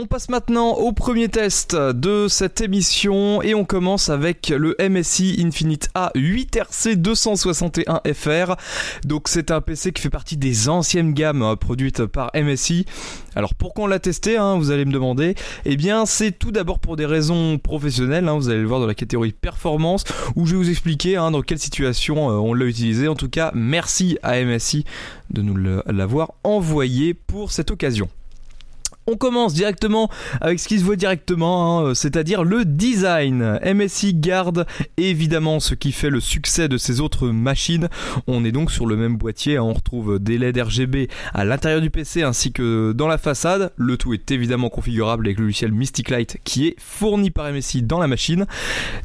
On passe maintenant au premier test de cette émission et on commence avec le MSI Infinite A 8RC261FR. Donc c'est un PC qui fait partie des anciennes gammes euh, produites par MSI. Alors pourquoi on l'a testé, hein, vous allez me demander Eh bien c'est tout d'abord pour des raisons professionnelles, hein, vous allez le voir dans la catégorie performance, où je vais vous expliquer hein, dans quelle situation euh, on l'a utilisé. En tout cas, merci à MSI de nous l'avoir envoyé pour cette occasion. On commence directement avec ce qui se voit directement, hein, c'est-à-dire le design. MSI garde évidemment ce qui fait le succès de ces autres machines. On est donc sur le même boîtier, hein. on retrouve des LED RGB à l'intérieur du PC ainsi que dans la façade. Le tout est évidemment configurable avec le logiciel Mystic Light qui est fourni par MSI dans la machine.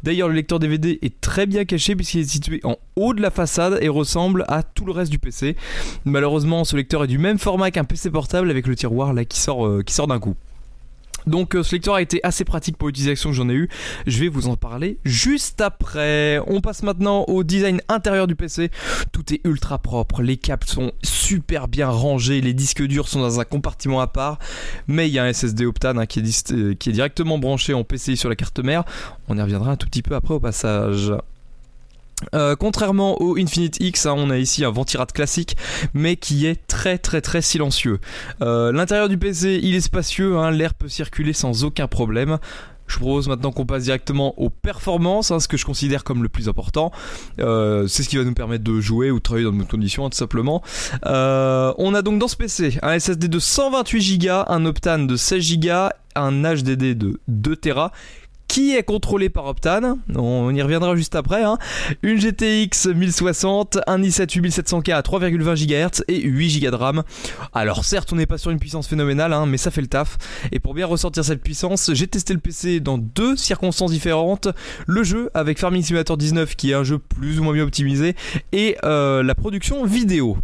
D'ailleurs, le lecteur DVD est très bien caché puisqu'il est situé en haut de la façade et ressemble à tout le reste du PC. Malheureusement, ce lecteur est du même format qu'un PC portable avec le tiroir là qui sort, euh, sort d'un coup. Donc euh, ce lecteur a été assez pratique pour l'utilisation que j'en ai eu. Je vais vous en parler juste après. On passe maintenant au design intérieur du PC. Tout est ultra propre, les câbles sont super bien rangés, les disques durs sont dans un compartiment à part, mais il y a un SSD Optane hein, qui, est euh, qui est directement branché en PCI sur la carte mère. On y reviendra un tout petit peu après au passage. Euh, contrairement au Infinite X, hein, on a ici un ventirad classique, mais qui est très très très silencieux. Euh, l'intérieur du PC, il est spacieux, hein, l'air peut circuler sans aucun problème. Je propose maintenant qu'on passe directement aux performances, hein, ce que je considère comme le plus important. Euh, c'est ce qui va nous permettre de jouer ou de travailler dans de bonnes conditions, tout simplement. on a donc dans ce PC un SSD de 128 Go, un Optane de 16 Go, un HDD de 2 Tera qui est contrôlé par Optane. On y reviendra juste après. Hein. Une GTX 1060, un i7 8700K à 3,20 GHz et 8 Go de RAM. Alors certes, on n'est pas sur une puissance phénoménale, hein, mais ça fait le taf. Et pour bien ressortir cette puissance, j'ai testé le PC dans deux circonstances différentes. Le jeu avec Farming Simulator 19, qui est un jeu plus ou moins bien optimisé, et euh, la production vidéo.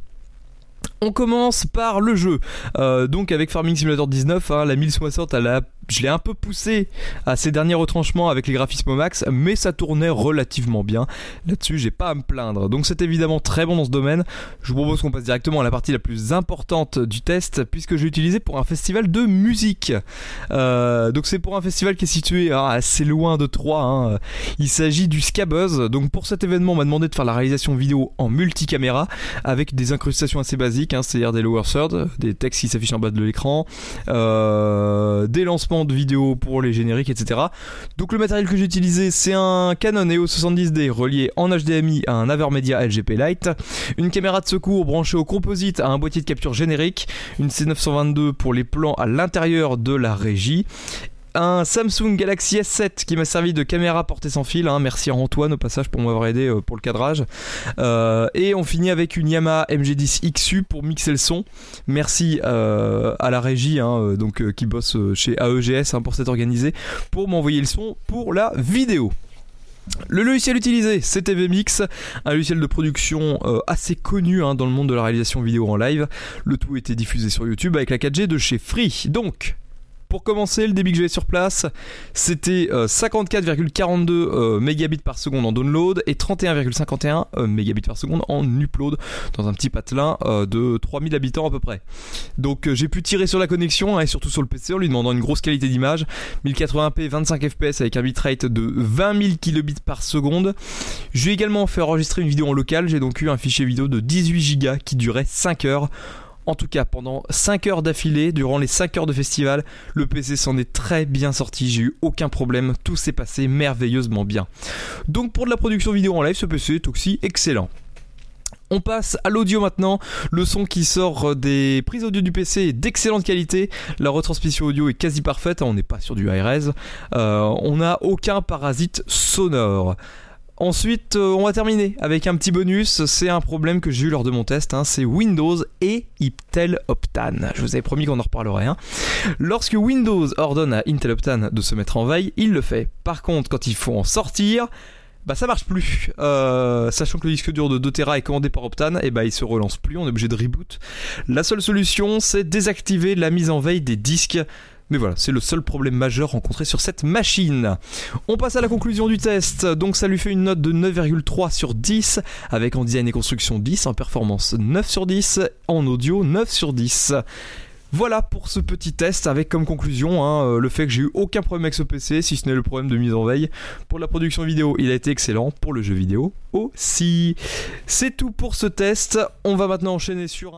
On commence par le jeu. Euh, donc avec Farming Simulator 19, hein, la 1060 elle a je l'ai un peu poussé à ces derniers retranchements avec les graphismes max, mais ça tournait relativement bien. Là-dessus, j'ai pas à me plaindre. Donc c'est évidemment très bon dans ce domaine. Je vous propose qu'on passe directement à la partie la plus importante du test, puisque j'ai utilisé pour un festival de musique. Euh, donc c'est pour un festival qui est situé hein, assez loin de Troyes. Hein. Il s'agit du Scabuzz. Donc pour cet événement, on m'a demandé de faire la réalisation vidéo en multicaméra avec des incrustations assez basiques, hein, c'est-à-dire des lower thirds, des textes qui s'affichent en bas de l'écran, euh, des lancements de vidéos pour les génériques, etc. Donc le matériel que j'ai utilisé, c'est un Canon EOS 70D relié en HDMI à un Avermedia LGP Lite, une caméra de secours branchée au composite à un boîtier de capture générique, une C922 pour les plans à l'intérieur de la régie un Samsung Galaxy S7 qui m'a servi de caméra portée sans fil. Hein. Merci à Antoine au passage pour m'avoir aidé euh, pour le cadrage. Euh, et on finit avec une Yamaha MG10 XU pour mixer le son. Merci euh, à la régie hein, donc, qui bosse chez AEGS hein, pour s'être organisé pour m'envoyer le son pour la vidéo. Le logiciel utilisé, c'était VMix, un logiciel de production assez connu dans le monde de la réalisation vidéo en live. Le tout était diffusé sur YouTube avec la 4G de chez Free. Donc, pour commencer, le débit que j'avais sur place, c'était 54,42 euh, euh, mégabits par seconde en download et 31,51 euh, mégabits par seconde en upload dans un petit patelin de 3000 habitants à peu près. Donc j'ai pu tirer sur la connexion hein, et surtout sur le PC en lui demandant une grosse qualité d'image, 1080p 25 fps avec un bitrate de 20 000 kilobits par seconde. J'ai également fait enregistrer une vidéo en local, j'ai donc eu un fichier vidéo de 18 Go qui durait 5 heures en tout cas, pendant 5 heures d'affilée, durant les 5 heures de festival, le PC s'en est très bien sorti. J'ai eu aucun problème. Tout s'est passé merveilleusement bien. Donc, pour de la production vidéo en live, ce PC est aussi excellent. On passe à l'audio maintenant. Le son qui sort des prises audio du PC est d'excellente qualité. La retransmission audio est quasi parfaite. On n'est pas sur du high-res. Euh, on n'a aucun parasite sonore. Ensuite, euh, on va terminer avec un petit bonus. C'est un problème que j'ai eu lors de mon test. Hein. c'est Windows et Intel Optane. Je vous avais promis qu'on en reparlerait. Hein. Lorsque Windows ordonne à Intel Optane de se mettre en veille, il le fait. Par contre, quand il faut en sortir, bah ça marche plus. Euh, sachant que le disque dur de 2 Tera est commandé par Optane, et eh bah il se relance plus, on est obligé de reboot. La seule solution, c'est désactiver la mise en veille des disques. Mais voilà, c'est le seul problème majeur rencontré sur cette machine. On passe à la conclusion du test. Donc ça lui fait une note de 9,3 sur 10, avec en design et construction 10, en performance 9 sur 10, en audio 9 sur 10. Voilà pour ce petit test avec comme conclusion hein, euh, le fait que j'ai eu aucun problème avec ce PC, si ce n'est le problème de mise en veille. Pour la production vidéo, il a été excellent. Pour le jeu vidéo aussi. C'est tout pour ce test. On va maintenant enchaîner sur un...